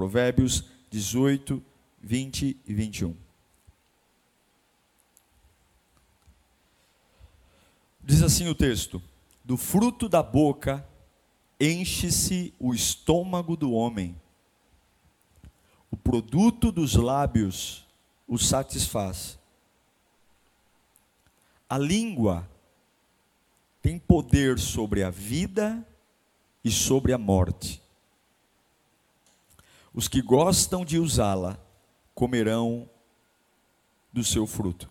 Provérbios 18, 20 e 21. Diz assim o texto: Do fruto da boca enche-se o estômago do homem, o produto dos lábios o satisfaz. A língua tem poder sobre a vida e sobre a morte. Os que gostam de usá-la comerão do seu fruto.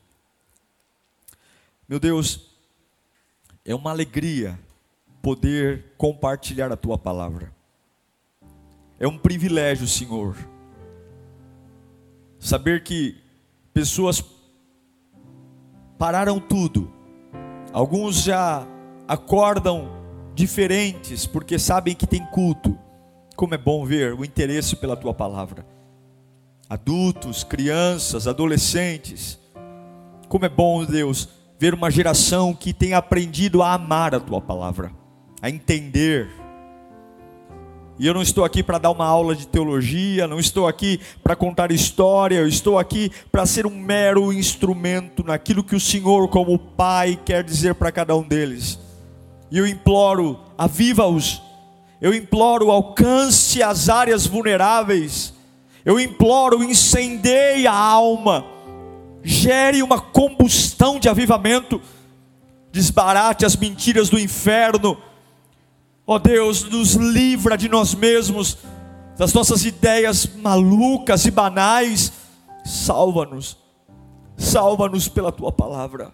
Meu Deus, é uma alegria poder compartilhar a tua palavra. É um privilégio, Senhor, saber que pessoas pararam tudo. Alguns já acordam diferentes porque sabem que tem culto. Como é bom ver o interesse pela tua palavra. Adultos, crianças, adolescentes. Como é bom, Deus, ver uma geração que tem aprendido a amar a tua palavra, a entender. E eu não estou aqui para dar uma aula de teologia, não estou aqui para contar história, eu estou aqui para ser um mero instrumento naquilo que o Senhor, como Pai, quer dizer para cada um deles. E eu imploro, aviva-os eu imploro, alcance as áreas vulneráveis. Eu imploro, incendeie a alma. Gere uma combustão de avivamento. Desbarate as mentiras do inferno. Ó oh Deus, nos livra de nós mesmos, das nossas ideias malucas e banais. Salva-nos. Salva-nos pela tua palavra.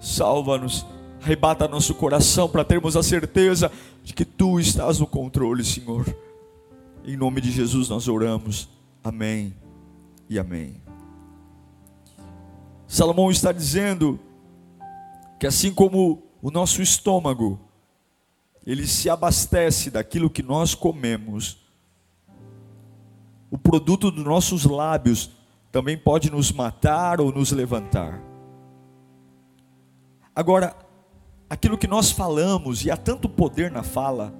Salva-nos arrebata nosso coração para termos a certeza de que tu estás no controle, Senhor. Em nome de Jesus nós oramos. Amém e amém. Salomão está dizendo que assim como o nosso estômago, ele se abastece daquilo que nós comemos, o produto dos nossos lábios também pode nos matar ou nos levantar. Agora, aquilo que nós falamos, e há tanto poder na fala,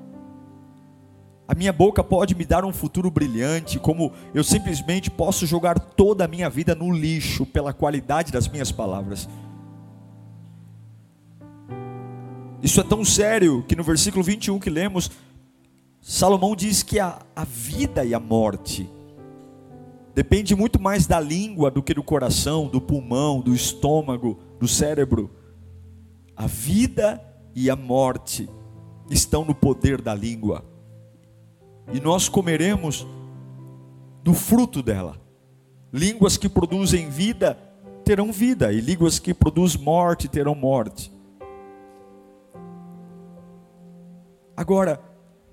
a minha boca pode me dar um futuro brilhante, como eu simplesmente posso jogar toda a minha vida no lixo pela qualidade das minhas palavras. Isso é tão sério que no versículo 21 que lemos, Salomão diz que a, a vida e a morte depende muito mais da língua do que do coração, do pulmão, do estômago, do cérebro. A vida e a morte estão no poder da língua. E nós comeremos do fruto dela. Línguas que produzem vida terão vida, e línguas que produzem morte terão morte. Agora,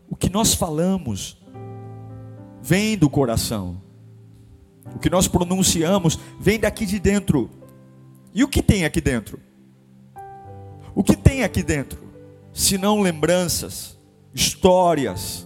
o que nós falamos vem do coração. O que nós pronunciamos vem daqui de dentro. E o que tem aqui dentro? O que tem aqui dentro? Se não lembranças, histórias.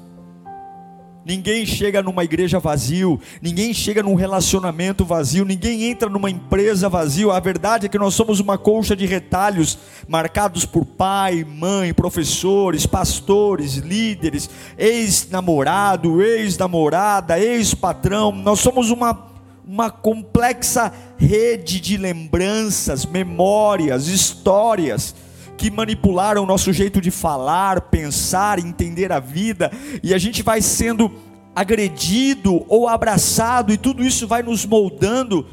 Ninguém chega numa igreja vazio, ninguém chega num relacionamento vazio, ninguém entra numa empresa vazio. A verdade é que nós somos uma colcha de retalhos marcados por pai, mãe, professores, pastores, líderes, ex-namorado, ex-namorada, ex-patrão. Nós somos uma uma complexa rede de lembranças, memórias, histórias que manipularam o nosso jeito de falar, pensar, entender a vida, e a gente vai sendo agredido ou abraçado, e tudo isso vai nos moldando,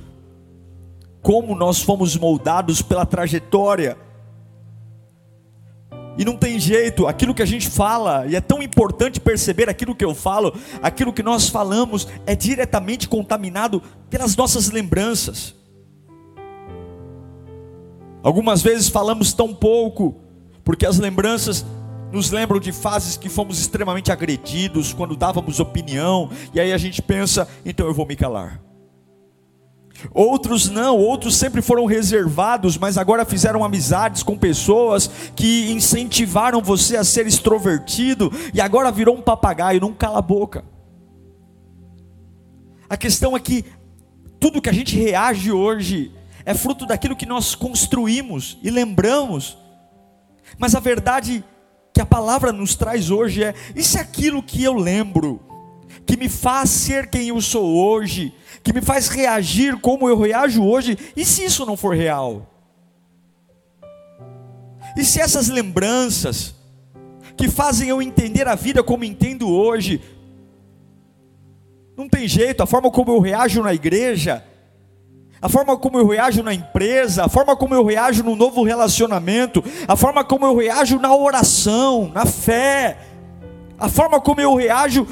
como nós fomos moldados pela trajetória. E não tem jeito, aquilo que a gente fala, e é tão importante perceber aquilo que eu falo, aquilo que nós falamos é diretamente contaminado pelas nossas lembranças. Algumas vezes falamos tão pouco, porque as lembranças nos lembram de fases que fomos extremamente agredidos quando dávamos opinião, e aí a gente pensa, então eu vou me calar. Outros não, outros sempre foram reservados, mas agora fizeram amizades com pessoas que incentivaram você a ser extrovertido e agora virou um papagaio, não cala a boca. A questão é que tudo que a gente reage hoje é fruto daquilo que nós construímos e lembramos. Mas a verdade que a palavra nos traz hoje é: e se aquilo que eu lembro, que me faz ser quem eu sou hoje, que me faz reagir como eu reajo hoje, e se isso não for real? E se essas lembranças, que fazem eu entender a vida como entendo hoje, não tem jeito, a forma como eu reajo na igreja, a forma como eu reajo na empresa, a forma como eu reajo no novo relacionamento, a forma como eu reajo na oração, na fé, a forma como eu reajo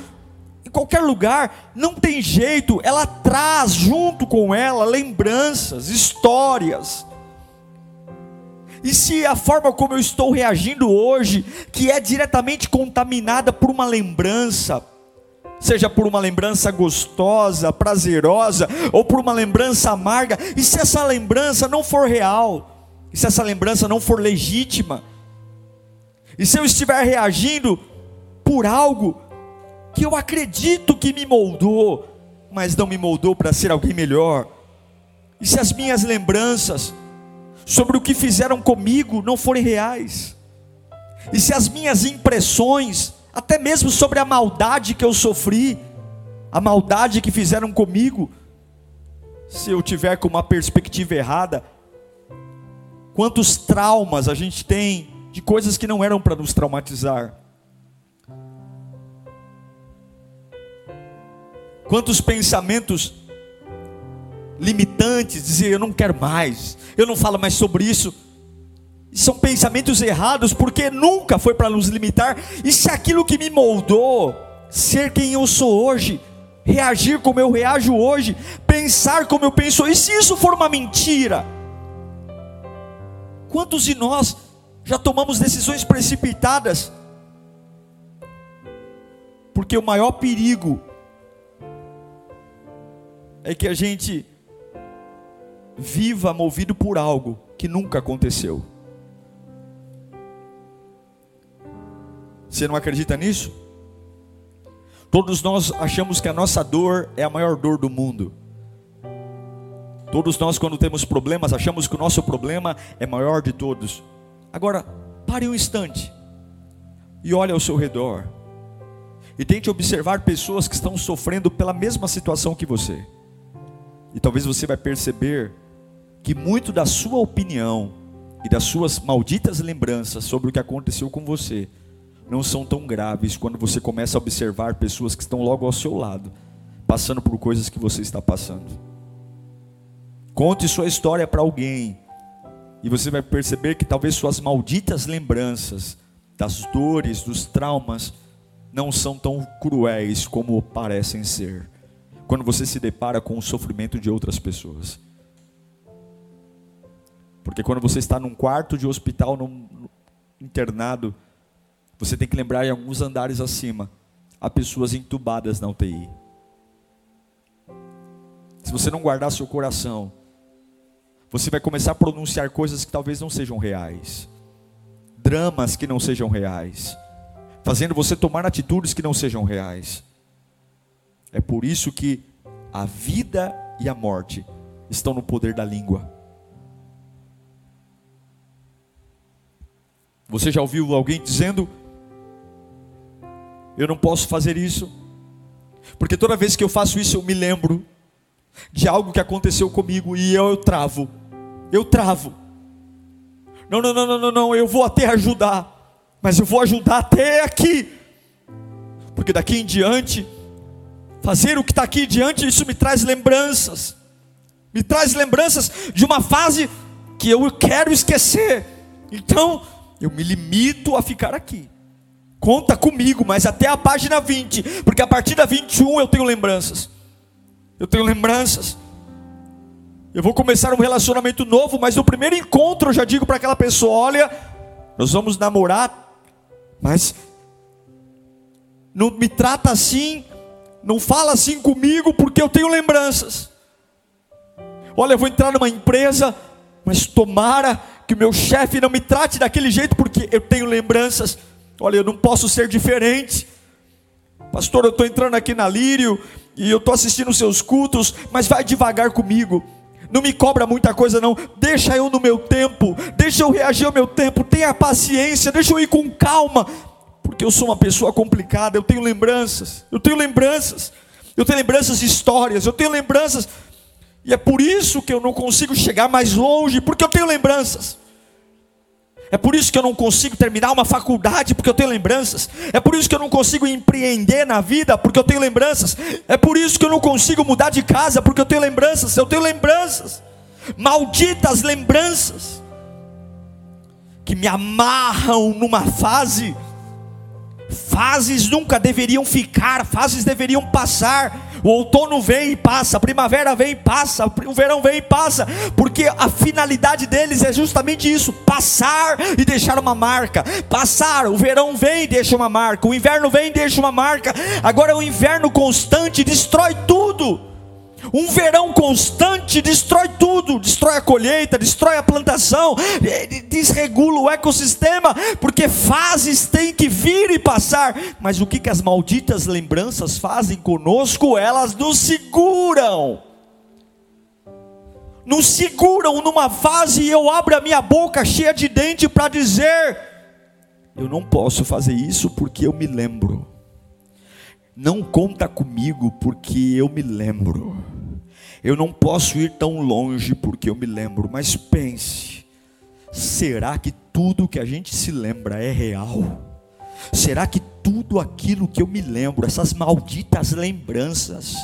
em qualquer lugar, não tem jeito, ela traz junto com ela lembranças, histórias. E se a forma como eu estou reagindo hoje, que é diretamente contaminada por uma lembrança, seja por uma lembrança gostosa, prazerosa, ou por uma lembrança amarga, e se essa lembrança não for real, e se essa lembrança não for legítima, e se eu estiver reagindo por algo que eu acredito que me moldou, mas não me moldou para ser alguém melhor, e se as minhas lembranças sobre o que fizeram comigo não forem reais, e se as minhas impressões até mesmo sobre a maldade que eu sofri, a maldade que fizeram comigo. Se eu tiver com uma perspectiva errada, quantos traumas a gente tem de coisas que não eram para nos traumatizar. Quantos pensamentos limitantes, dizer eu não quero mais, eu não falo mais sobre isso são pensamentos errados, porque nunca foi para nos limitar. E se aquilo que me moldou, ser quem eu sou hoje, reagir como eu reajo hoje, pensar como eu penso, e se isso for uma mentira? Quantos de nós já tomamos decisões precipitadas? Porque o maior perigo é que a gente viva movido por algo que nunca aconteceu. Você não acredita nisso? Todos nós achamos que a nossa dor é a maior dor do mundo. Todos nós, quando temos problemas, achamos que o nosso problema é maior de todos. Agora, pare um instante e olhe ao seu redor. E tente observar pessoas que estão sofrendo pela mesma situação que você. E talvez você vai perceber que muito da sua opinião e das suas malditas lembranças sobre o que aconteceu com você não são tão graves quando você começa a observar pessoas que estão logo ao seu lado, passando por coisas que você está passando. Conte sua história para alguém, e você vai perceber que talvez suas malditas lembranças das dores, dos traumas, não são tão cruéis como parecem ser, quando você se depara com o sofrimento de outras pessoas. Porque quando você está num quarto de hospital, num internado, você tem que lembrar em alguns andares acima, há pessoas entubadas na UTI. Se você não guardar seu coração, você vai começar a pronunciar coisas que talvez não sejam reais, dramas que não sejam reais, fazendo você tomar atitudes que não sejam reais. É por isso que a vida e a morte estão no poder da língua. Você já ouviu alguém dizendo eu não posso fazer isso, porque toda vez que eu faço isso eu me lembro de algo que aconteceu comigo e eu, eu travo, eu travo. Não, não, não, não, não, não, eu vou até ajudar, mas eu vou ajudar até aqui, porque daqui em diante, fazer o que está aqui diante, isso me traz lembranças, me traz lembranças de uma fase que eu quero esquecer, então eu me limito a ficar aqui. Conta comigo, mas até a página 20, porque a partir da 21 eu tenho lembranças. Eu tenho lembranças. Eu vou começar um relacionamento novo, mas no primeiro encontro eu já digo para aquela pessoa: olha, nós vamos namorar Mas não me trata assim, não fala assim comigo, porque eu tenho lembranças. Olha, eu vou entrar numa empresa, mas tomara que o meu chefe não me trate daquele jeito, porque eu tenho lembranças. Olha, eu não posso ser diferente. Pastor, eu estou entrando aqui na Lírio e eu estou assistindo os seus cultos, mas vai devagar comigo. Não me cobra muita coisa, não. Deixa eu no meu tempo, deixa eu reagir ao meu tempo. Tenha paciência, deixa eu ir com calma, porque eu sou uma pessoa complicada. Eu tenho lembranças, eu tenho lembranças, eu tenho lembranças de histórias, eu tenho lembranças e é por isso que eu não consigo chegar mais longe, porque eu tenho lembranças. É por isso que eu não consigo terminar uma faculdade, porque eu tenho lembranças. É por isso que eu não consigo empreender na vida, porque eu tenho lembranças. É por isso que eu não consigo mudar de casa, porque eu tenho lembranças. Eu tenho lembranças. Malditas lembranças que me amarram numa fase Fases nunca deveriam ficar, fases deveriam passar. O outono vem e passa, a primavera vem e passa, o verão vem e passa, porque a finalidade deles é justamente isso: passar e deixar uma marca. Passar, o verão vem e deixa uma marca, o inverno vem e deixa uma marca. Agora o inverno constante destrói tudo. Um verão constante destrói tudo, destrói a colheita, destrói a plantação, desregula o ecossistema, porque fases têm que vir e passar. Mas o que, que as malditas lembranças fazem conosco? Elas nos seguram. Nos seguram numa fase e eu abro a minha boca cheia de dente para dizer: eu não posso fazer isso porque eu me lembro. Não conta comigo porque eu me lembro. Eu não posso ir tão longe porque eu me lembro, mas pense: será que tudo que a gente se lembra é real? Será que tudo aquilo que eu me lembro, essas malditas lembranças,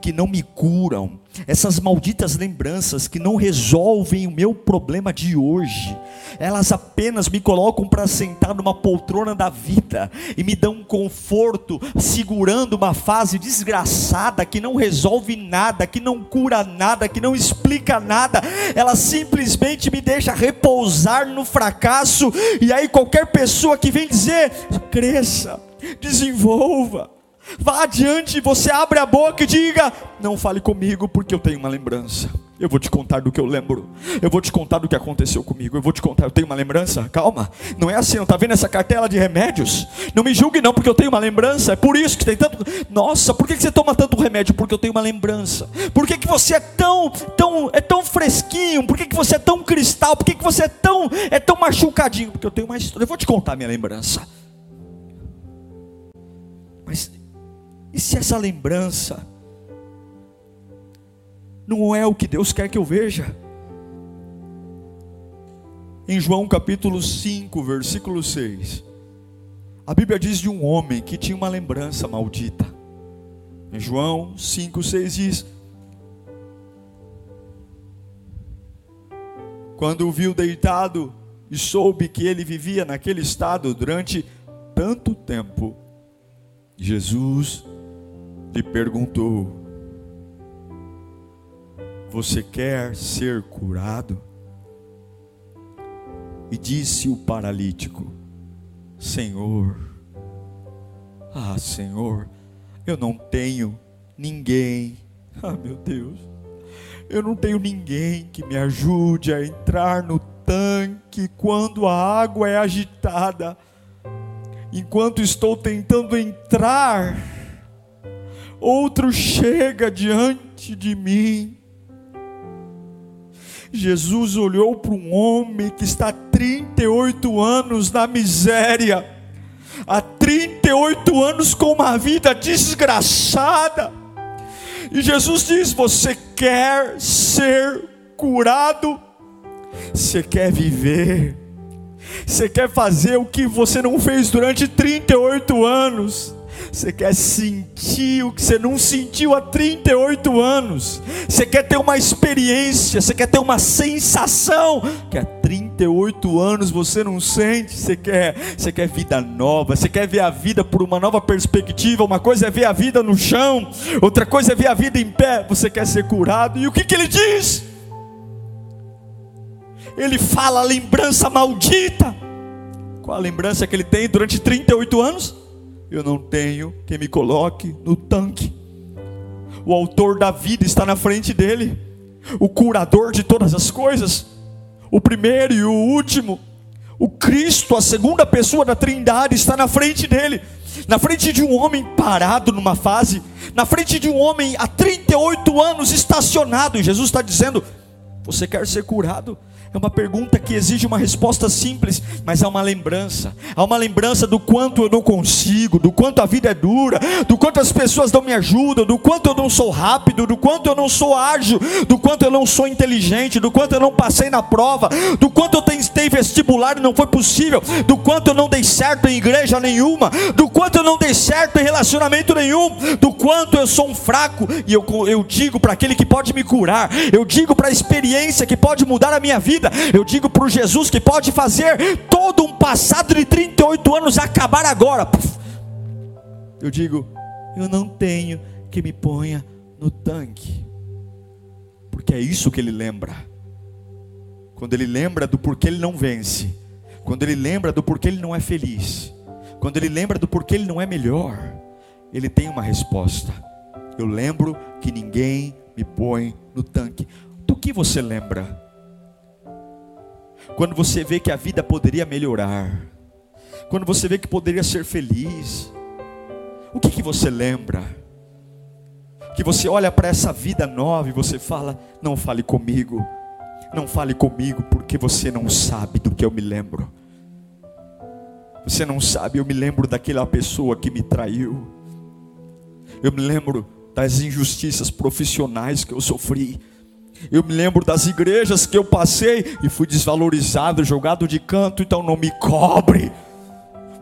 que não me curam, essas malditas lembranças que não resolvem o meu problema de hoje, elas apenas me colocam para sentar numa poltrona da vida e me dão um conforto, segurando uma fase desgraçada que não resolve nada, que não cura nada, que não explica nada, ela simplesmente me deixa repousar no fracasso, e aí qualquer pessoa que vem dizer, cresça, desenvolva, Vá adiante, você abre a boca e diga: Não fale comigo, porque eu tenho uma lembrança. Eu vou te contar do que eu lembro. Eu vou te contar do que aconteceu comigo. Eu vou te contar. Eu tenho uma lembrança. Calma. Não é assim. Não está vendo essa cartela de remédios? Não me julgue não, porque eu tenho uma lembrança. É por isso que tem tanto. Nossa, por que você toma tanto remédio? Porque eu tenho uma lembrança. Por que, que você é tão, tão, é tão fresquinho? Por que, que você é tão cristal? Por que, que você é tão, é tão machucadinho? Porque eu tenho uma história. Eu vou te contar minha lembrança. Mas e se essa lembrança não é o que Deus quer que eu veja? Em João capítulo 5, versículo 6, a Bíblia diz de um homem que tinha uma lembrança maldita. Em João 5, 6 diz: Quando o viu deitado e soube que ele vivia naquele estado durante tanto tempo, Jesus lhe perguntou: Você quer ser curado? E disse o paralítico: Senhor, ah, Senhor, eu não tenho ninguém, ah, meu Deus, eu não tenho ninguém que me ajude a entrar no tanque quando a água é agitada. Enquanto estou tentando entrar, outro chega diante de mim. Jesus olhou para um homem que está há 38 anos na miséria, há 38 anos com uma vida desgraçada, e Jesus diz: Você quer ser curado? Você quer viver? Você quer fazer o que você não fez durante 38 anos? Você quer sentir o que você não sentiu há 38 anos. Você quer ter uma experiência, você quer ter uma sensação que há 38 anos você não sente. Você quer, você quer vida nova, você quer ver a vida por uma nova perspectiva. Uma coisa é ver a vida no chão, outra coisa é ver a vida em pé. Você quer ser curado. E o que, que ele diz? Ele fala lembrança maldita Qual a lembrança que ele tem durante 38 anos? Eu não tenho quem me coloque no tanque. O autor da vida está na frente dele, o curador de todas as coisas, o primeiro e o último, o Cristo, a segunda pessoa da Trindade, está na frente dele, na frente de um homem parado numa fase, na frente de um homem há 38 anos estacionado, e Jesus está dizendo: Você quer ser curado? É uma pergunta que exige uma resposta simples, mas há uma lembrança. Há uma lembrança do quanto eu não consigo, do quanto a vida é dura, do quanto as pessoas não me ajudam, do quanto eu não sou rápido, do quanto eu não sou ágil, do quanto eu não sou inteligente, do quanto eu não passei na prova, do quanto eu tentei vestibular e não foi possível, do quanto eu não dei certo em igreja nenhuma, do quanto eu não dei certo em relacionamento nenhum, do quanto eu sou um fraco. E eu, eu digo para aquele que pode me curar, eu digo para a experiência que pode mudar a minha vida vida. Eu digo para o Jesus que pode fazer todo um passado de 38 anos acabar agora. Eu digo, eu não tenho que me ponha no tanque, porque é isso que ele lembra. Quando ele lembra do porquê ele não vence, quando ele lembra do porquê ele não é feliz, quando ele lembra do porquê ele não é melhor, ele tem uma resposta. Eu lembro que ninguém me põe no tanque. Do que você lembra? Quando você vê que a vida poderia melhorar, quando você vê que poderia ser feliz, o que, que você lembra? Que você olha para essa vida nova e você fala: Não fale comigo, não fale comigo, porque você não sabe do que eu me lembro. Você não sabe, eu me lembro daquela pessoa que me traiu. Eu me lembro das injustiças profissionais que eu sofri. Eu me lembro das igrejas que eu passei e fui desvalorizado, jogado de canto, então não me cobre.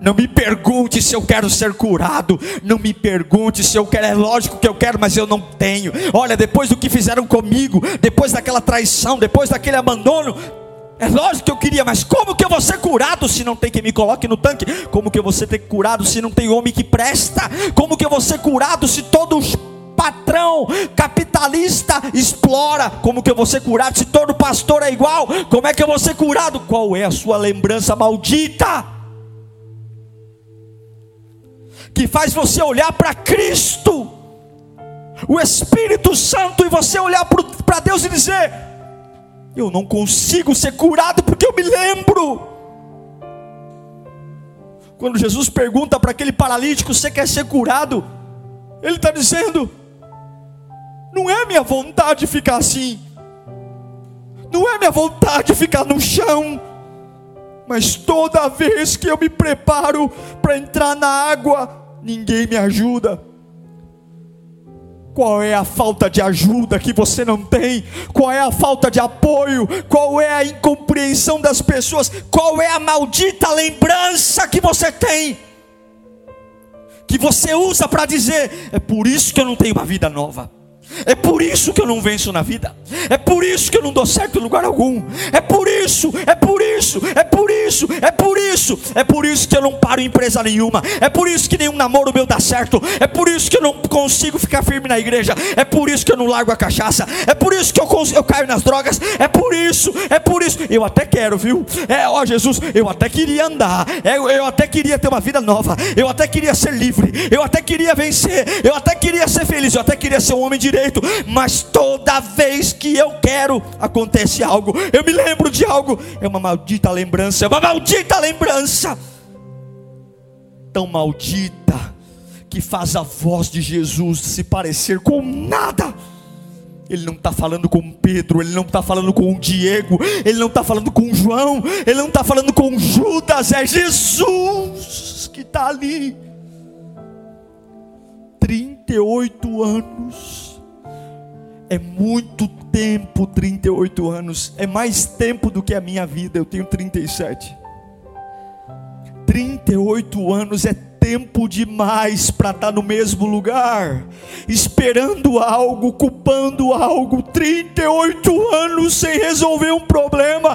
Não me pergunte se eu quero ser curado. Não me pergunte se eu quero. É lógico que eu quero, mas eu não tenho. Olha, depois do que fizeram comigo, depois daquela traição, depois daquele abandono, é lógico que eu queria, mas como que eu vou ser curado se não tem quem me coloque no tanque? Como que eu vou ser curado se não tem homem que presta? Como que eu vou ser curado se todos patrão capitalista explora. Como que eu vou ser curado se todo pastor é igual? Como é que eu vou ser curado? Qual é a sua lembrança maldita? Que faz você olhar para Cristo, o Espírito Santo, e você olhar para Deus e dizer: Eu não consigo ser curado porque eu me lembro. Quando Jesus pergunta para aquele paralítico: Você quer ser curado? Ele está dizendo: não é minha vontade ficar assim. Não é minha vontade ficar no chão. Mas toda vez que eu me preparo para entrar na água, ninguém me ajuda. Qual é a falta de ajuda que você não tem? Qual é a falta de apoio? Qual é a incompreensão das pessoas? Qual é a maldita lembrança que você tem? Que você usa para dizer: é por isso que eu não tenho uma vida nova. É por isso que eu não venço na vida. É por isso que eu não dou certo em lugar algum. É por isso, é por isso, é por isso, é por isso. É por isso que eu não paro em empresa nenhuma. É por isso que nenhum namoro meu dá certo. É por isso que eu não consigo ficar firme na igreja. É por isso que eu não largo a cachaça. É por isso que eu, eu caio nas drogas. É por isso, é por isso. Eu até quero, viu? É, ó Jesus, eu até queria andar. É, eu até queria ter uma vida nova. Eu até queria ser livre. Eu até queria vencer. Eu até queria ser feliz. Eu até queria ser um homem direito direito, mas toda vez que eu quero, acontece algo. Eu me lembro de algo, é uma maldita lembrança, é uma maldita lembrança, tão maldita, que faz a voz de Jesus se parecer com nada. Ele não está falando com Pedro, ele não está falando com Diego, ele não está falando com João, ele não está falando com Judas, é Jesus que está ali. 38 anos é muito tempo 38 anos. É mais tempo do que a minha vida. Eu tenho 37. 38 anos é tempo demais para estar tá no mesmo lugar, esperando algo, culpando algo. 38 anos sem resolver um problema.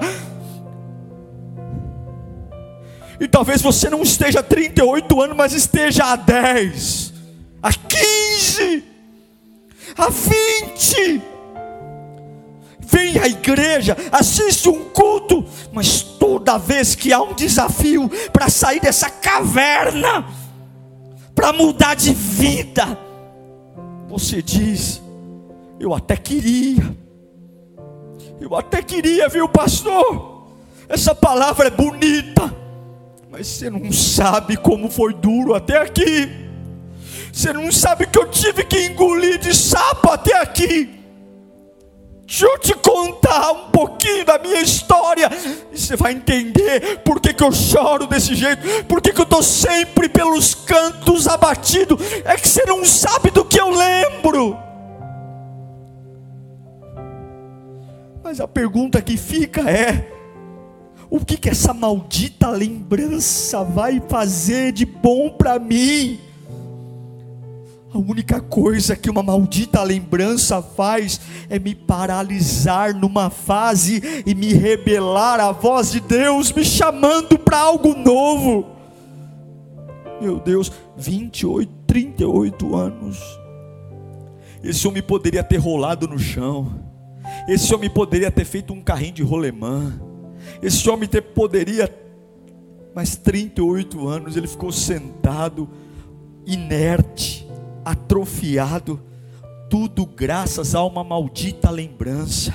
E talvez você não esteja 38 anos, mas esteja há 10, há 15 a 20. vem à igreja, assiste um culto, mas toda vez que há um desafio para sair dessa caverna, para mudar de vida, você diz: Eu até queria, eu até queria, viu, pastor? Essa palavra é bonita, mas você não sabe como foi duro até aqui. Você não sabe que eu tive que engolir de sapo até aqui. Deixa eu te contar um pouquinho da minha história, e você vai entender por que, que eu choro desse jeito, por que, que eu estou sempre pelos cantos abatido. É que você não sabe do que eu lembro. Mas a pergunta que fica é: o que, que essa maldita lembrança vai fazer de bom para mim? A única coisa que uma maldita lembrança faz é me paralisar numa fase e me rebelar à voz de Deus me chamando para algo novo. Meu Deus, 28, 38 anos. Esse homem poderia ter rolado no chão. Esse homem poderia ter feito um carrinho de rolemã. Esse homem ter, poderia, mas 38 anos ele ficou sentado, inerte atrofiado, tudo graças a uma maldita lembrança.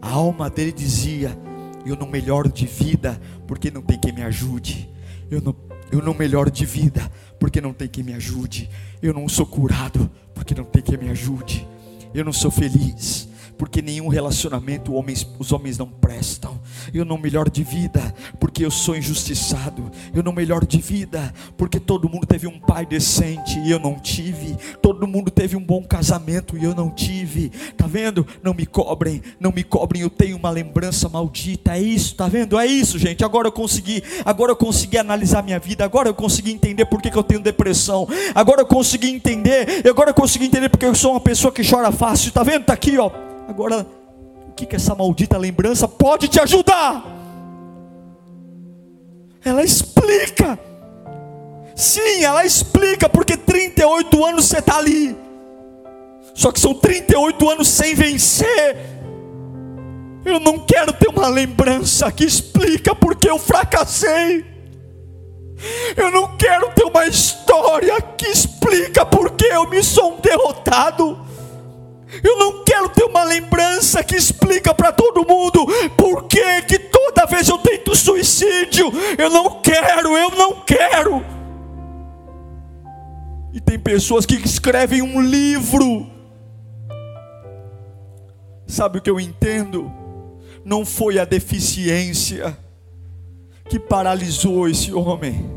A alma dele dizia: Eu não melhoro de vida porque não tem quem me ajude. Eu não, eu não melhoro de vida porque não tem quem me ajude. Eu não sou curado porque não tem quem me ajude. Eu não sou feliz porque nenhum relacionamento homens, os homens não prestam. Eu não melhor de vida, porque eu sou injustiçado. Eu não melhor de vida, porque todo mundo teve um pai decente e eu não tive. Todo mundo teve um bom casamento e eu não tive. Tá vendo? Não me cobrem, não me cobrem. Eu tenho uma lembrança maldita. É isso, tá vendo? É isso, gente. Agora eu consegui, agora eu consegui analisar minha vida. Agora eu consegui entender por que, que eu tenho depressão. Agora eu consegui entender. Agora eu consegui entender porque eu sou uma pessoa que chora fácil. Tá vendo? Tá aqui, ó Agora, que, que essa maldita lembrança pode te ajudar? Ela explica. Sim, ela explica porque 38 anos você está ali. Só que são 38 anos sem vencer. Eu não quero ter uma lembrança que explica porque eu fracassei. Eu não quero ter uma história que explica porque eu me sou um derrotado. Eu não quero ter uma lembrança que explica para todo mundo por que, que toda vez eu tento suicídio. Eu não quero, eu não quero. E tem pessoas que escrevem um livro. Sabe o que eu entendo? Não foi a deficiência que paralisou esse homem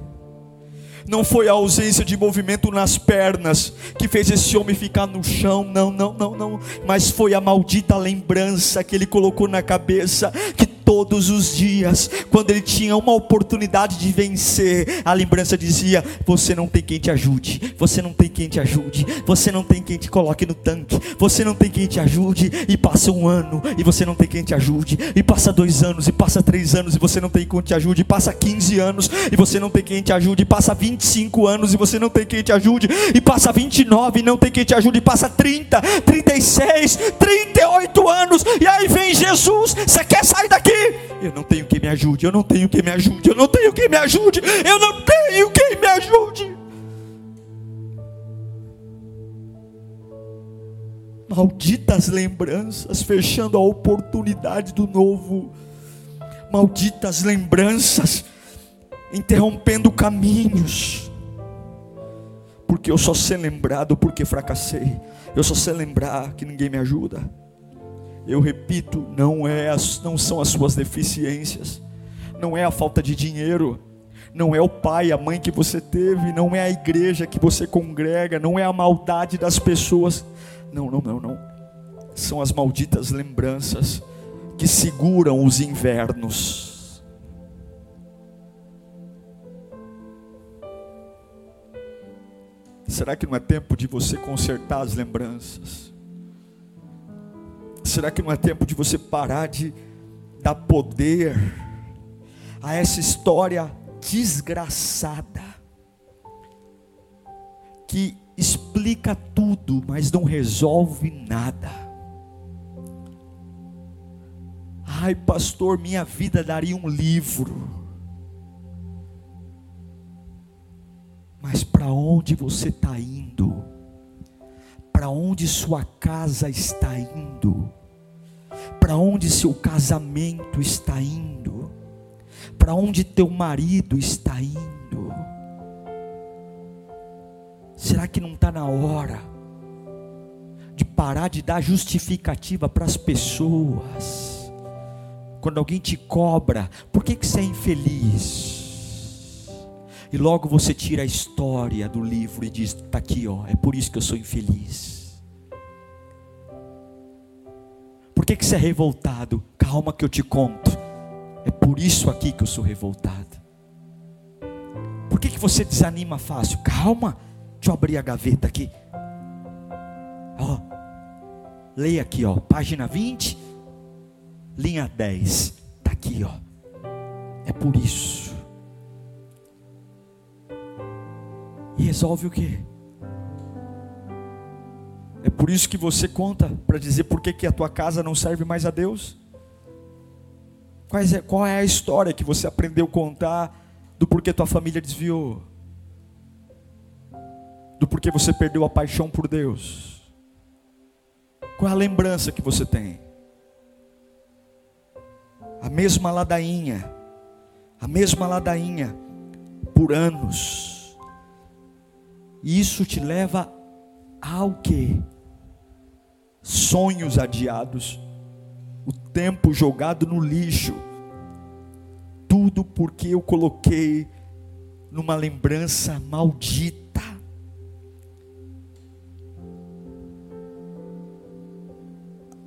não foi a ausência de movimento nas pernas que fez esse homem ficar no chão, não, não, não, não, mas foi a maldita lembrança que ele colocou na cabeça que todos os dias, quando ele tinha uma oportunidade de vencer, a lembrança dizia: Você não tem quem te ajude, você não tem quem te ajude, você não tem quem te coloque no tanque, você não tem quem te ajude, e passa um ano e você não tem quem te ajude, e passa dois anos, e passa três anos e você não tem quem te ajude, e passa 15 anos e você não tem quem te ajude, e passa 25 anos e você não tem quem te ajude, e passa 29 e não tem quem te ajude, e passa 30, 36, 38 anos, e aí vem Jesus, você quer sair daqui? Eu não tenho quem me ajude, eu não tenho quem me ajude, eu não tenho quem me ajude, eu não tenho quem me ajude. Malditas lembranças fechando a oportunidade do novo. Malditas lembranças interrompendo caminhos. Porque eu só sei lembrado porque fracassei. Eu só sei lembrar que ninguém me ajuda. Eu repito, não, é as, não são as suas deficiências, não é a falta de dinheiro, não é o pai, a mãe que você teve, não é a igreja que você congrega, não é a maldade das pessoas. Não, não, não, não. São as malditas lembranças que seguram os invernos. Será que não é tempo de você consertar as lembranças? Será que não é tempo de você parar de dar poder a essa história desgraçada que explica tudo, mas não resolve nada? Ai, pastor, minha vida daria um livro. Mas para onde você está indo? Para onde sua casa está indo? Para onde seu casamento está indo? Para onde teu marido está indo? Será que não está na hora de parar de dar justificativa para as pessoas? Quando alguém te cobra, por que, que você é infeliz? E logo você tira a história do livro e diz: está aqui, ó, é por isso que eu sou infeliz. Por que, que você é revoltado? Calma que eu te conto. É por isso aqui que eu sou revoltado. Por que, que você desanima fácil? Calma, deixa eu abrir a gaveta aqui. Ó, leia aqui, ó, página 20, linha 10. Está aqui, ó. É por isso. E resolve o quê? É por isso que você conta para dizer por que, que a tua casa não serve mais a Deus? É, qual é a história que você aprendeu a contar do porquê tua família desviou? Do porquê você perdeu a paixão por Deus? Qual é a lembrança que você tem? A mesma ladainha, a mesma ladainha, por anos e isso te leva ao que? Sonhos adiados, o tempo jogado no lixo, tudo porque eu coloquei numa lembrança maldita.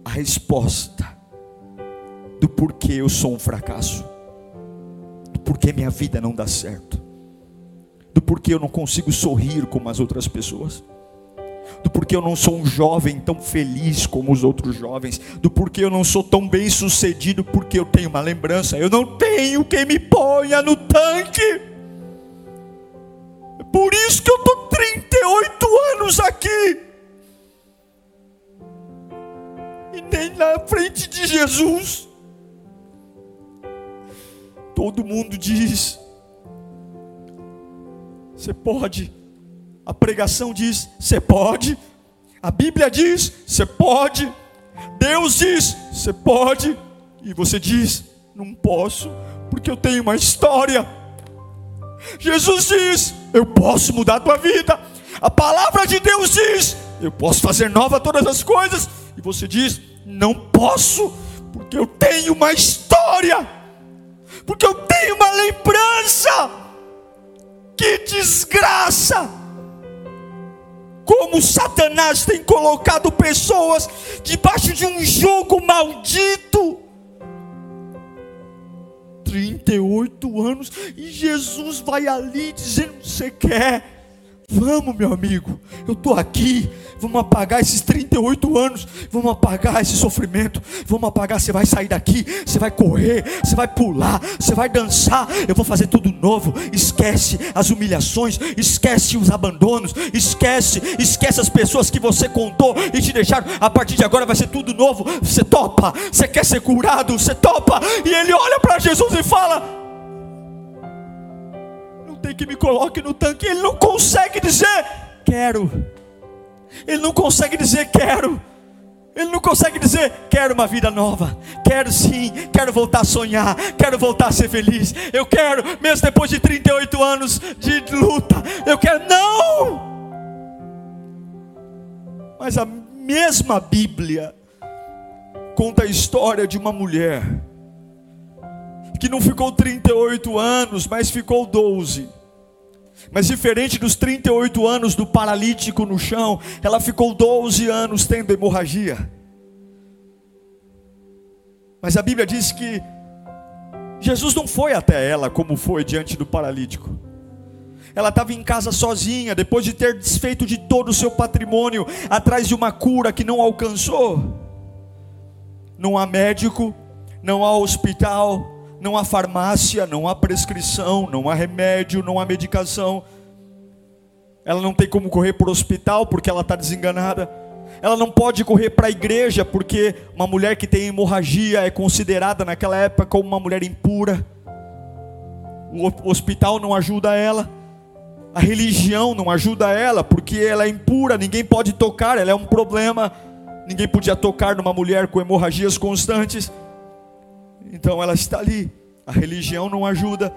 A resposta do porquê eu sou um fracasso, do porquê minha vida não dá certo do porquê eu não consigo sorrir como as outras pessoas, do porquê eu não sou um jovem tão feliz como os outros jovens, do porquê eu não sou tão bem sucedido, porque eu tenho uma lembrança, eu não tenho quem me ponha no tanque. É por isso que eu estou 38 anos aqui. E nem na frente de Jesus. Todo mundo diz: você pode. A pregação diz: você pode. A Bíblia diz: você pode. Deus diz: você pode. E você diz: não posso, porque eu tenho uma história. Jesus diz: eu posso mudar a tua vida. A palavra de Deus diz: eu posso fazer nova todas as coisas. E você diz: não posso, porque eu tenho uma história. Porque eu tenho uma lembrança. Que desgraça! Como Satanás tem colocado pessoas debaixo de um jogo maldito. 38 anos e Jesus vai ali dizendo: Você quer? Vamos, meu amigo, eu estou aqui. Vamos apagar esses 38 anos. Vamos apagar esse sofrimento. Vamos apagar. Você vai sair daqui. Você vai correr. Você vai pular. Você vai dançar. Eu vou fazer tudo novo. Esquece as humilhações. Esquece os abandonos. Esquece. Esquece as pessoas que você contou e te deixaram. A partir de agora vai ser tudo novo. Você topa. Você quer ser curado. Você topa. E ele olha para Jesus e fala: tem que me coloque no tanque. Ele não consegue dizer quero. Ele não consegue dizer quero. Ele não consegue dizer, quero uma vida nova, quero sim, quero voltar a sonhar, quero voltar a ser feliz, eu quero, mesmo depois de 38 anos de luta, eu quero, não! Mas a mesma Bíblia conta a história de uma mulher que não ficou 38 anos, mas ficou 12 mas diferente dos 38 anos do paralítico no chão, ela ficou 12 anos tendo hemorragia. Mas a Bíblia diz que Jesus não foi até ela como foi diante do paralítico. Ela estava em casa sozinha, depois de ter desfeito de todo o seu patrimônio, atrás de uma cura que não alcançou. Não há médico, não há hospital, não há farmácia, não há prescrição, não há remédio, não há medicação. Ela não tem como correr para o hospital porque ela está desenganada. Ela não pode correr para a igreja porque uma mulher que tem hemorragia é considerada naquela época como uma mulher impura. O hospital não ajuda ela. A religião não ajuda ela porque ela é impura, ninguém pode tocar, ela é um problema. Ninguém podia tocar numa mulher com hemorragias constantes. Então ela está ali. A religião não ajuda,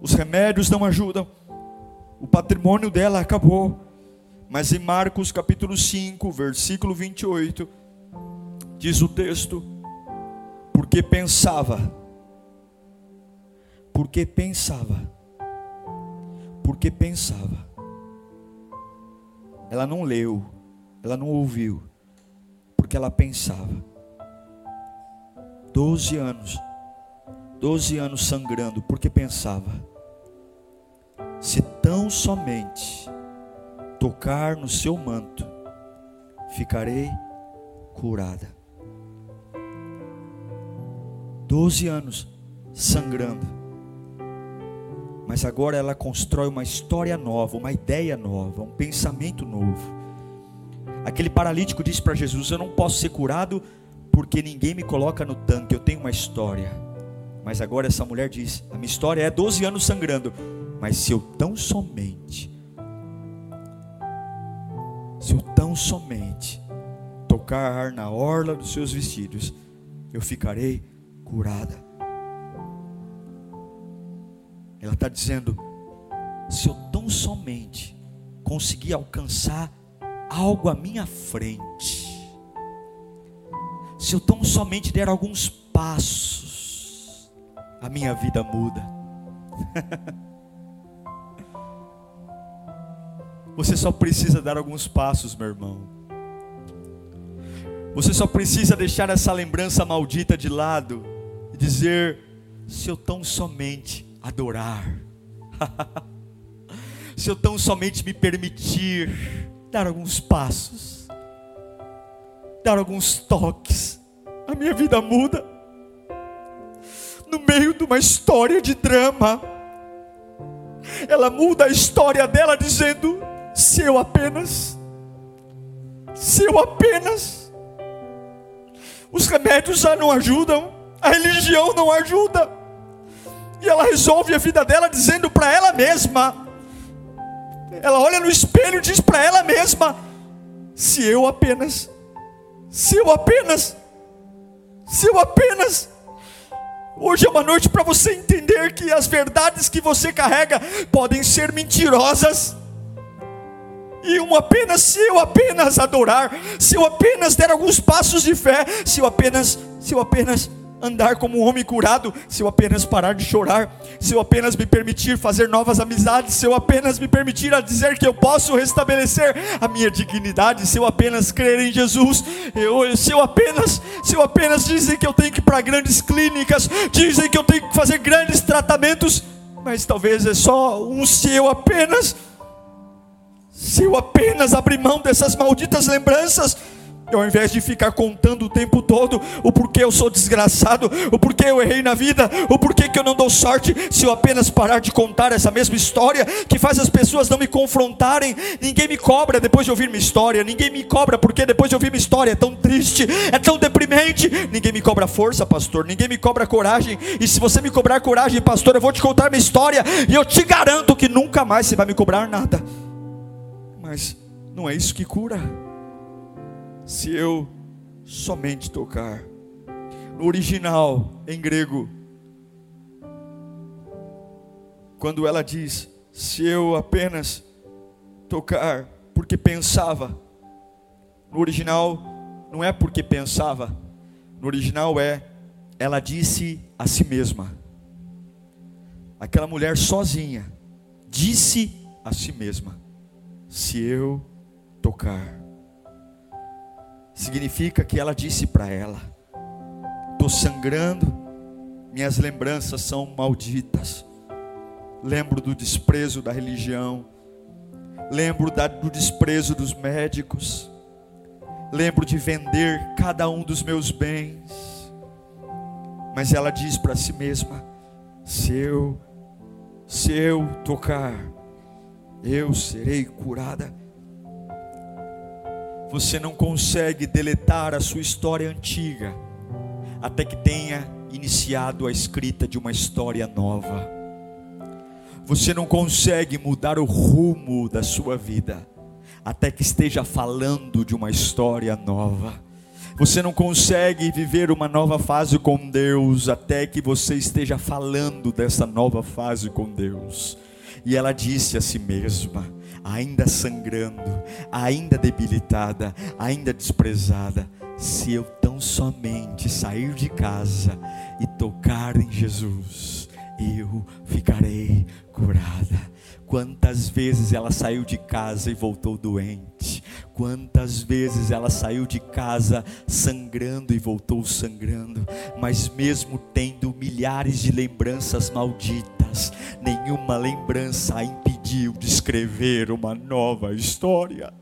os remédios não ajudam. O patrimônio dela acabou. Mas em Marcos capítulo 5, versículo 28, diz o texto: porque pensava, porque pensava porque pensava. Ela não leu, ela não ouviu, porque ela pensava. Doze anos, doze anos sangrando, porque pensava. Se tão somente tocar no seu manto, ficarei curada. Doze anos sangrando mas agora ela constrói uma história nova, uma ideia nova, um pensamento novo. Aquele paralítico disse para Jesus: Eu não posso ser curado porque ninguém me coloca no tanque, eu tenho uma história. Mas agora essa mulher diz: A minha história é 12 anos sangrando, mas se eu tão somente, se eu tão somente tocar na orla dos seus vestidos, eu ficarei curada. Ela está dizendo: se eu tão somente conseguir alcançar algo à minha frente, se eu tão somente der alguns passos, a minha vida muda. Você só precisa dar alguns passos, meu irmão. Você só precisa deixar essa lembrança maldita de lado e dizer: se eu tão somente adorar, se eu tão somente me permitir dar alguns passos, dar alguns toques, a minha vida muda. No meio de uma história de drama, ela muda a história dela dizendo: se eu apenas, se eu apenas, os remédios já não ajudam, a religião não ajuda. E ela resolve a vida dela dizendo para ela mesma: ela olha no espelho e diz para ela mesma: se eu apenas, se eu apenas, se eu apenas. Hoje é uma noite para você entender que as verdades que você carrega podem ser mentirosas. E um apenas, se eu apenas adorar, se eu apenas der alguns passos de fé, se eu apenas, se eu apenas andar como um homem curado se eu apenas parar de chorar, se eu apenas me permitir fazer novas amizades, se eu apenas me permitir a dizer que eu posso restabelecer a minha dignidade, se eu apenas crer em Jesus, eu, se eu apenas, se eu apenas dizem que eu tenho que ir para grandes clínicas, dizem que eu tenho que fazer grandes tratamentos, mas talvez é só um se eu apenas, se eu apenas abrir mão dessas malditas lembranças ao invés de ficar contando o tempo todo o porquê eu sou desgraçado, o porquê eu errei na vida, o porquê que eu não dou sorte, se eu apenas parar de contar essa mesma história que faz as pessoas não me confrontarem, ninguém me cobra depois de ouvir minha história, ninguém me cobra porque depois de ouvir minha história é tão triste, é tão deprimente, ninguém me cobra força, pastor, ninguém me cobra coragem, e se você me cobrar coragem, pastor, eu vou te contar minha história, e eu te garanto que nunca mais você vai me cobrar nada, mas não é isso que cura se eu somente tocar. No original, em grego, quando ela diz, se eu apenas tocar, porque pensava, no original, não é porque pensava, no original é, ela disse a si mesma. Aquela mulher sozinha, disse a si mesma: se eu tocar significa que ela disse para ela: estou sangrando, minhas lembranças são malditas. Lembro do desprezo da religião, lembro da, do desprezo dos médicos, lembro de vender cada um dos meus bens. Mas ela diz para si mesma: se eu, se eu tocar, eu serei curada. Você não consegue deletar a sua história antiga até que tenha iniciado a escrita de uma história nova. Você não consegue mudar o rumo da sua vida até que esteja falando de uma história nova. Você não consegue viver uma nova fase com Deus até que você esteja falando dessa nova fase com Deus. E ela disse a si mesma, ainda sangrando, ainda debilitada, ainda desprezada: se eu tão somente sair de casa e tocar em Jesus, eu ficarei curada. Quantas vezes ela saiu de casa e voltou doente? Quantas vezes ela saiu de casa sangrando e voltou sangrando? Mas mesmo tendo milhares de lembranças malditas, nenhuma lembrança a impediu de escrever uma nova história.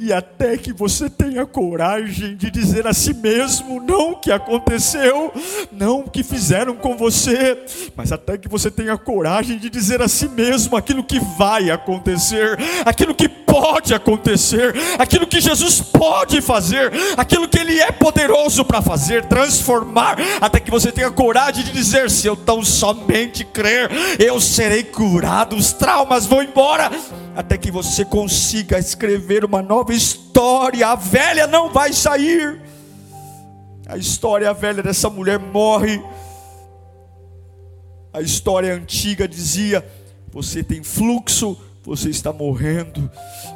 E até que você tenha coragem de dizer a si mesmo, não o que aconteceu, não o que fizeram com você, mas até que você tenha coragem de dizer a si mesmo aquilo que vai acontecer, aquilo que pode acontecer, aquilo que Jesus pode fazer, aquilo que Ele é poderoso para fazer, transformar, até que você tenha coragem de dizer: se eu tão somente crer, eu serei curado, os traumas vão até que você consiga escrever uma nova história. A velha não vai sair. A história velha dessa mulher morre. A história antiga dizia: você tem fluxo, você está morrendo.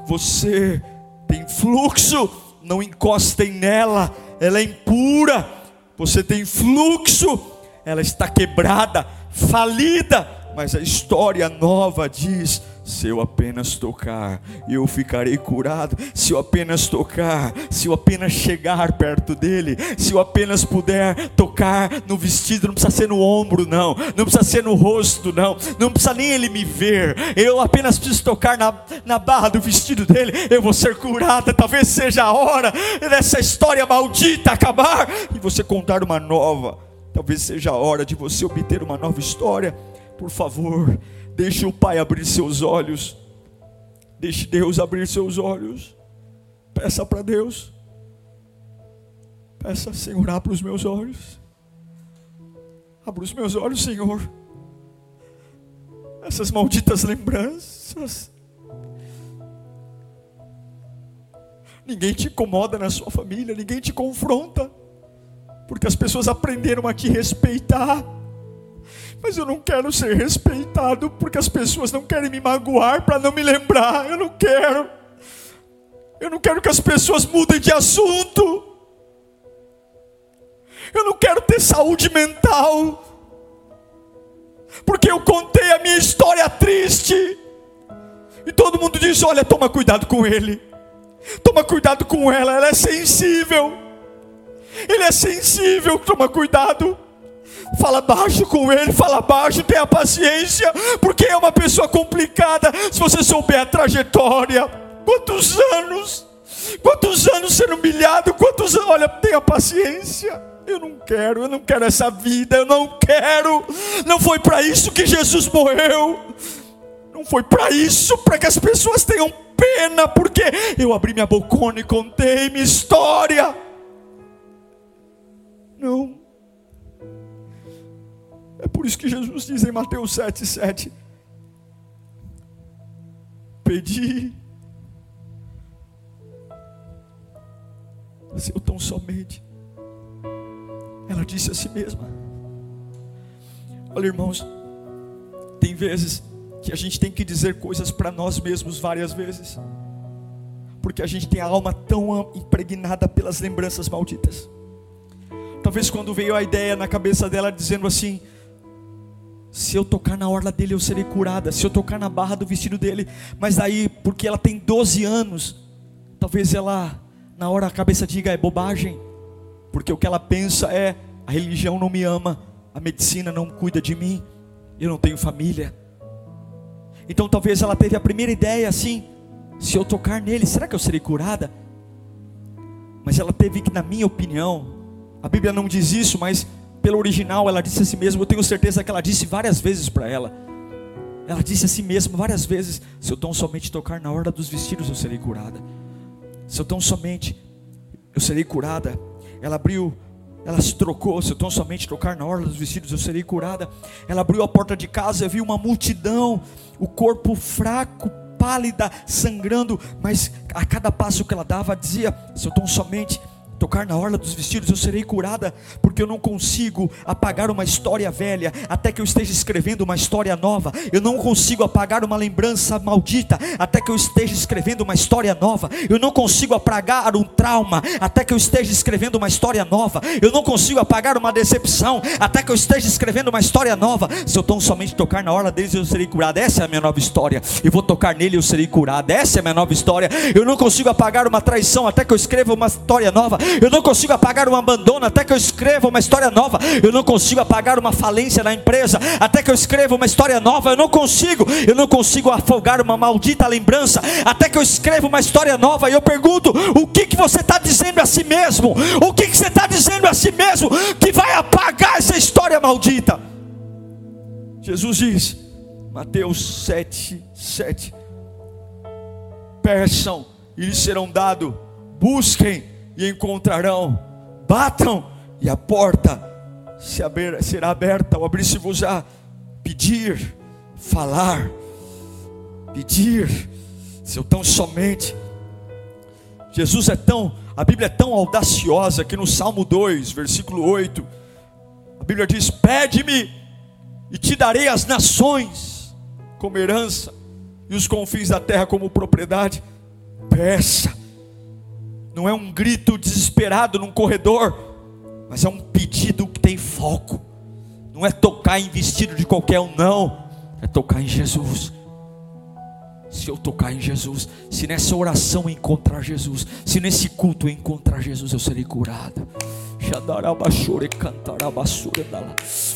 Você tem fluxo, não encostem nela, ela é impura. Você tem fluxo, ela está quebrada, falida. Mas a história nova diz: se eu apenas tocar, eu ficarei curado. Se eu apenas tocar, se eu apenas chegar perto dele, se eu apenas puder tocar no vestido, não precisa ser no ombro, não, não precisa ser no rosto, não, não precisa nem ele me ver. Eu apenas preciso tocar na, na barra do vestido dele, eu vou ser curada. Talvez seja a hora dessa história maldita acabar e você contar uma nova. Talvez seja a hora de você obter uma nova história. Por favor, Deixe o Pai abrir seus olhos. Deixe Deus abrir seus olhos. Peça para Deus. Peça, Senhor, abra os meus olhos. Abra os meus olhos, Senhor. Essas malditas lembranças. Ninguém te incomoda na sua família, ninguém te confronta, porque as pessoas aprenderam a te respeitar mas eu não quero ser respeitado porque as pessoas não querem me magoar para não me lembrar. Eu não quero. Eu não quero que as pessoas mudem de assunto. Eu não quero ter saúde mental. Porque eu contei a minha história triste. E todo mundo diz: olha, toma cuidado com ele. Toma cuidado com ela, ela é sensível. Ele é sensível, toma cuidado. Fala baixo com ele, fala baixo, tenha paciência, porque é uma pessoa complicada. Se você souber a trajetória, quantos anos, quantos anos sendo humilhado, quantos anos, olha, tenha paciência. Eu não quero, eu não quero essa vida, eu não quero. Não foi para isso que Jesus morreu. Não foi para isso, para que as pessoas tenham pena, porque eu abri minha bocona e contei minha história. Não. É por isso que Jesus diz em Mateus 7, 7: Pedi, se eu tão somente. Ela disse a si mesma: Olha, irmãos, tem vezes que a gente tem que dizer coisas para nós mesmos várias vezes, porque a gente tem a alma tão impregnada pelas lembranças malditas. Talvez quando veio a ideia na cabeça dela dizendo assim: se eu tocar na orla dele, eu serei curada. Se eu tocar na barra do vestido dele. Mas aí, porque ela tem 12 anos, talvez ela, na hora, a cabeça diga: é bobagem. Porque o que ela pensa é: a religião não me ama, a medicina não cuida de mim, eu não tenho família. Então talvez ela teve a primeira ideia assim: se eu tocar nele, será que eu serei curada? Mas ela teve que, na minha opinião, a Bíblia não diz isso, mas pelo original, ela disse a si mesma, eu tenho certeza que ela disse várias vezes para ela. Ela disse a si mesma várias vezes: Se eu tão somente tocar na hora dos vestidos, eu serei curada. se eu tão somente eu serei curada. Ela abriu, ela se trocou, se eu tão somente trocar na orla dos vestidos, eu serei curada. Ela abriu a porta de casa e viu uma multidão, o corpo fraco, pálida, sangrando, mas a cada passo que ela dava, dizia: Se eu tão somente tocar na orla dos vestidos, eu serei curada, porque eu não consigo apagar uma história velha, até que eu esteja escrevendo uma história nova. Eu não consigo apagar uma lembrança maldita, até que eu esteja escrevendo uma história nova. Eu não consigo apagar um trauma, até que eu esteja escrevendo uma história nova. Eu não consigo apagar uma decepção, até que eu esteja escrevendo uma história nova. Se eu tão somente tocar na orla deles, eu serei curado. Essa é a minha nova história. Eu vou tocar nele, eu serei curado. Essa é a minha nova história. Eu não consigo apagar uma traição, até que eu escreva uma história nova. Eu não consigo apagar um abandono até que eu escreva uma história nova. Eu não consigo apagar uma falência na empresa até que eu escreva uma história nova. Eu não consigo, eu não consigo afogar uma maldita lembrança até que eu escreva uma história nova. E eu pergunto: o que, que você está dizendo a si mesmo? O que, que você está dizendo a si mesmo que vai apagar essa história maldita? Jesus diz, Mateus 7, 7: Peçam e lhes serão dados, busquem e encontrarão, batam e a porta se será aberta, ao abrir-se-vos-á, pedir, falar, pedir, se eu tão somente, Jesus é tão, a Bíblia é tão audaciosa que no Salmo 2, versículo 8, a Bíblia diz: Pede-me e te darei as nações como herança e os confins da terra como propriedade. Peça, não é um grito desesperado num corredor, mas é um pedido que tem foco. Não é tocar em vestido de qualquer um, não. É tocar em Jesus. Se eu tocar em Jesus, se nessa oração eu encontrar Jesus, se nesse culto eu encontrar Jesus, eu serei curado.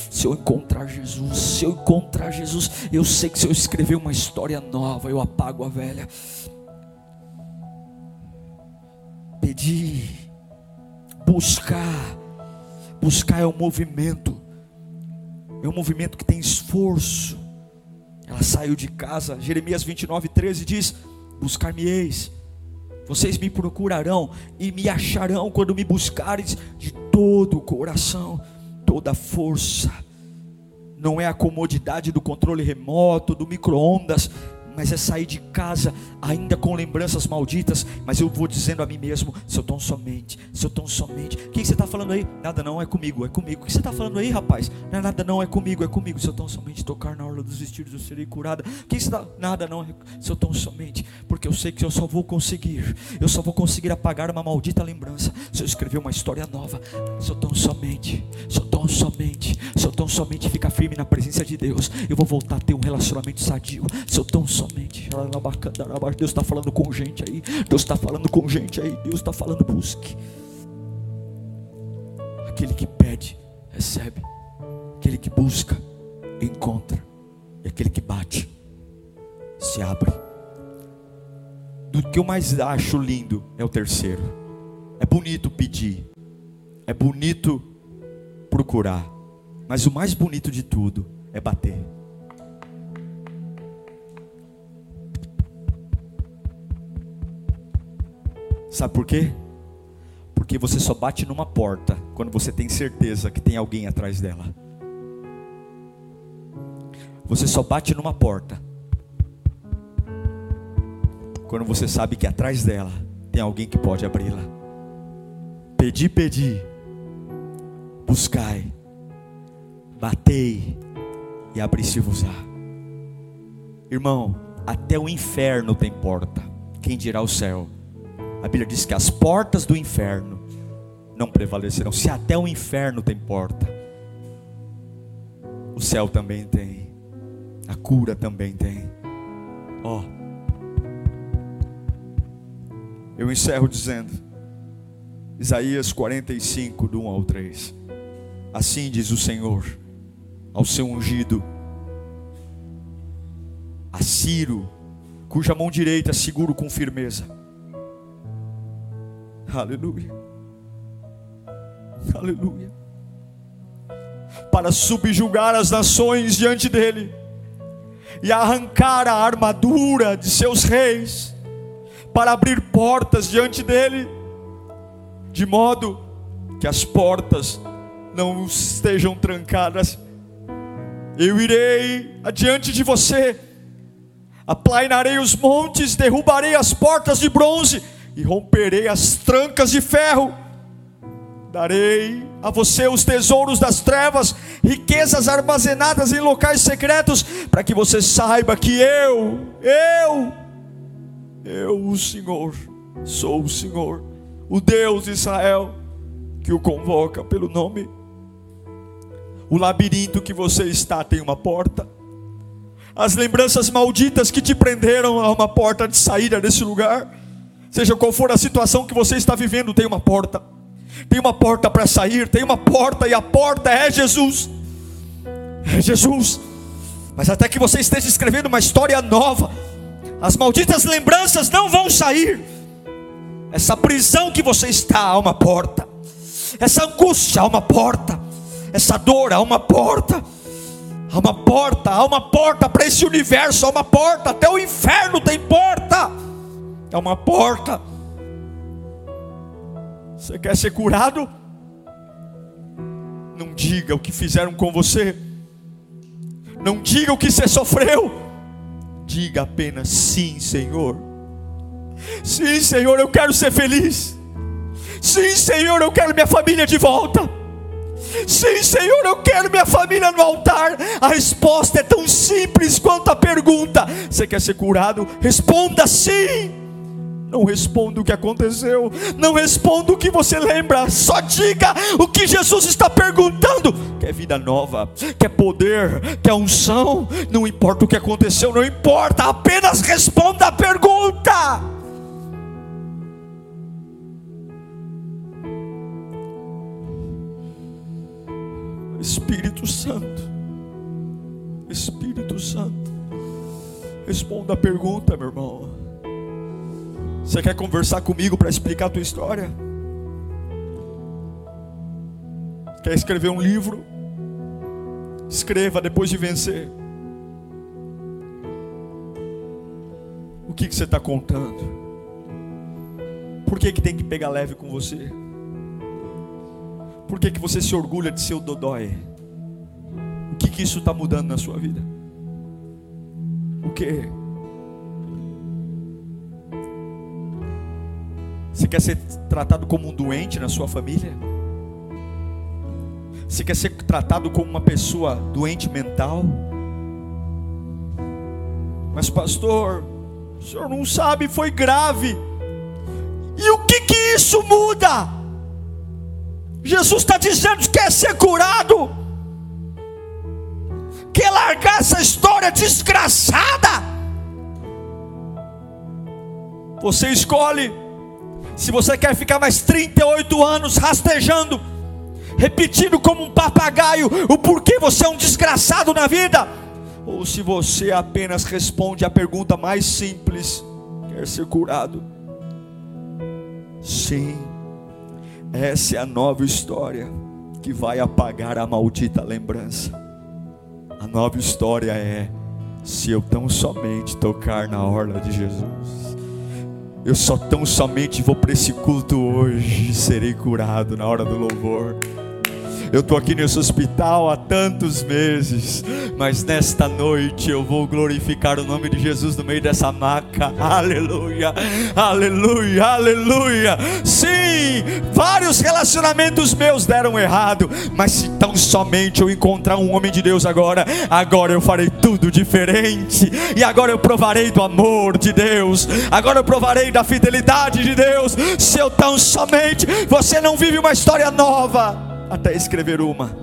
Se eu encontrar Jesus, se eu encontrar Jesus, eu sei que se eu escrever uma história nova, eu apago a velha pedir, buscar. Buscar é um movimento, é um movimento que tem esforço. Ela saiu de casa, Jeremias 29, 13 diz: Buscar-me-eis, vocês me procurarão e me acharão quando me buscares de todo o coração, toda a força. Não é a comodidade do controle remoto, do micro-ondas, mas é sair de casa ainda com lembranças malditas. Mas eu vou dizendo a mim mesmo: se eu tão somente, se eu tão somente. O que você está falando aí? Nada não, é comigo, é comigo. O que você está falando aí, rapaz? Não é nada não, é comigo, é comigo. Se eu tão somente tocar na orla dos vestidos, eu serei curada. O que você está? Nada não, é se eu tão somente. Porque eu sei que eu só vou conseguir, eu só vou conseguir apagar uma maldita lembrança se eu escrever uma história nova. Se eu tão somente, se eu tão somente, se eu tão somente ficar firme na presença de Deus, eu vou voltar a ter um relacionamento sadio. Se eu tão somente somente. Deus está falando com gente aí. Deus está falando com gente aí. Deus está falando, busque. Aquele que pede, recebe. Aquele que busca, encontra. E aquele que bate, se abre. Do que eu mais acho lindo é o terceiro. É bonito pedir. É bonito procurar. Mas o mais bonito de tudo é bater. Sabe por quê? Porque você só bate numa porta quando você tem certeza que tem alguém atrás dela. Você só bate numa porta quando você sabe que atrás dela tem alguém que pode abri-la. Pedi, pedi, buscai, batei e abri-se-vos-á. Irmão, até o inferno tem porta. Quem dirá o céu? A Bíblia diz que as portas do inferno não prevalecerão. Se até o inferno tem porta, o céu também tem, a cura também tem. Ó, oh. eu encerro dizendo, Isaías 45, do 1 ao 3. Assim diz o Senhor ao seu ungido, a Ciro, cuja mão direita seguro com firmeza Aleluia. Aleluia. Para subjugar as nações diante dele e arrancar a armadura de seus reis, para abrir portas diante dele, de modo que as portas não estejam trancadas. Eu irei adiante de você, aplainarei os montes, derrubarei as portas de bronze e romperei as trancas de ferro. Darei a você os tesouros das trevas, riquezas armazenadas em locais secretos, para que você saiba que eu, eu, eu, o Senhor, sou o Senhor, o Deus de Israel, que o convoca pelo nome. O labirinto que você está tem uma porta. As lembranças malditas que te prenderam a uma porta de saída desse lugar. Seja qual for a situação que você está vivendo, tem uma porta. Tem uma porta para sair, tem uma porta e a porta é Jesus. É Jesus. Mas até que você esteja escrevendo uma história nova, as malditas lembranças não vão sair. Essa prisão que você está há uma porta. Essa angústia há uma porta. Essa dor há uma porta. Há uma porta, há uma porta para esse universo, há uma porta, até o inferno tem porta. É uma porta. Você quer ser curado? Não diga o que fizeram com você. Não diga o que você sofreu. Diga apenas sim, Senhor. Sim, Senhor, eu quero ser feliz. Sim, Senhor, eu quero minha família de volta. Sim, Senhor, eu quero minha família no altar. A resposta é tão simples quanto a pergunta: Você quer ser curado? Responda sim. Não responda o que aconteceu, não responda o que você lembra, só diga o que Jesus está perguntando. Quer vida nova, quer poder, quer unção, não importa o que aconteceu, não importa, apenas responda a pergunta. Espírito Santo, Espírito Santo, responda a pergunta, meu irmão. Você quer conversar comigo para explicar a tua história? Quer escrever um livro? Escreva depois de vencer. O que, que você está contando? Por que, que tem que pegar leve com você? Por que, que você se orgulha de ser o dodói? O que, que isso está mudando na sua vida? O que? Você quer ser tratado como um doente na sua família? Você quer ser tratado como uma pessoa doente mental? Mas, pastor, o senhor não sabe, foi grave. E o que que isso muda? Jesus está dizendo que quer ser curado, quer largar essa história desgraçada. Você escolhe se você quer ficar mais 38 anos rastejando, repetindo como um papagaio o porquê você é um desgraçado na vida, ou se você apenas responde a pergunta mais simples: quer ser curado? Sim, essa é a nova história que vai apagar a maldita lembrança. A nova história é: se eu tão somente tocar na orla de Jesus. Eu só tão somente vou para esse culto hoje serei curado na hora do louvor. Eu estou aqui nesse hospital há tantos meses, mas nesta noite eu vou glorificar o nome de Jesus no meio dessa maca. Aleluia, aleluia, aleluia. Sim, vários relacionamentos meus deram errado, mas se tão somente eu encontrar um homem de Deus agora, agora eu farei tudo diferente. E agora eu provarei do amor de Deus, agora eu provarei da fidelidade de Deus. Se eu tão somente, você não vive uma história nova até escrever uma.